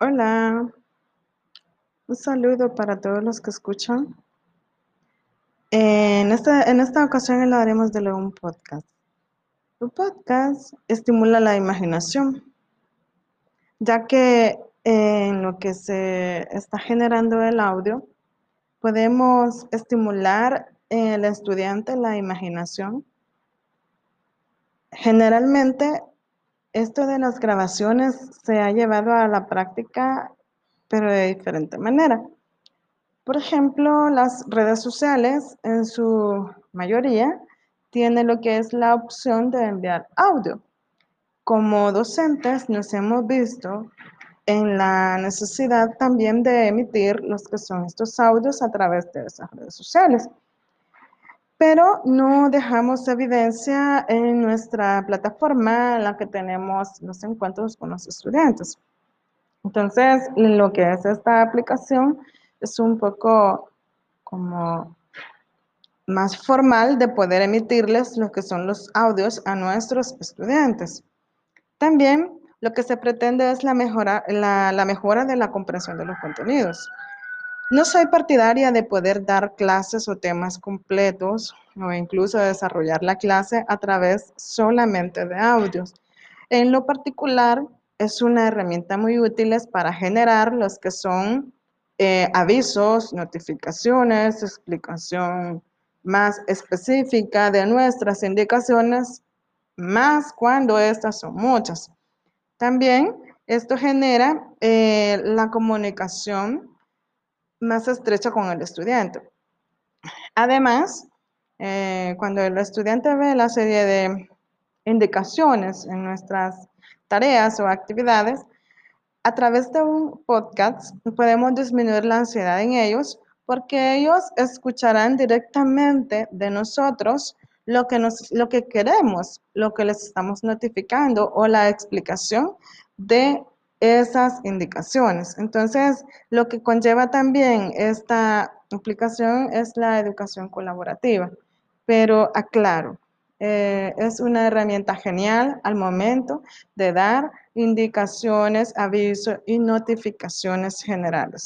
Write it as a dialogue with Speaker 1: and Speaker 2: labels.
Speaker 1: Hola, un saludo para todos los que escuchan. En esta, en esta ocasión hablaremos de un podcast. Un podcast estimula la imaginación, ya que en lo que se está generando el audio, podemos estimular el estudiante la imaginación. Generalmente esto de las grabaciones se ha llevado a la práctica, pero de diferente manera. Por ejemplo, las redes sociales, en su mayoría, tienen lo que es la opción de enviar audio. Como docentes nos hemos visto en la necesidad también de emitir los que son estos audios a través de esas redes sociales pero no dejamos evidencia en nuestra plataforma en la que tenemos los encuentros con los estudiantes. Entonces, lo que es esta aplicación es un poco como más formal de poder emitirles lo que son los audios a nuestros estudiantes. También lo que se pretende es la mejora, la mejora de la comprensión de los contenidos. No soy partidaria de poder dar clases o temas completos o incluso desarrollar la clase a través solamente de audios. En lo particular, es una herramienta muy útil para generar los que son eh, avisos, notificaciones, explicación más específica de nuestras indicaciones, más cuando estas son muchas. También esto genera eh, la comunicación más estrecha con el estudiante. Además, eh, cuando el estudiante ve la serie de indicaciones en nuestras tareas o actividades, a través de un podcast podemos disminuir la ansiedad en ellos porque ellos escucharán directamente de nosotros lo que, nos, lo que queremos, lo que les estamos notificando o la explicación de esas indicaciones. Entonces, lo que conlleva también esta aplicación es la educación colaborativa. Pero aclaro, eh, es una herramienta genial al momento de dar indicaciones, avisos y notificaciones generales.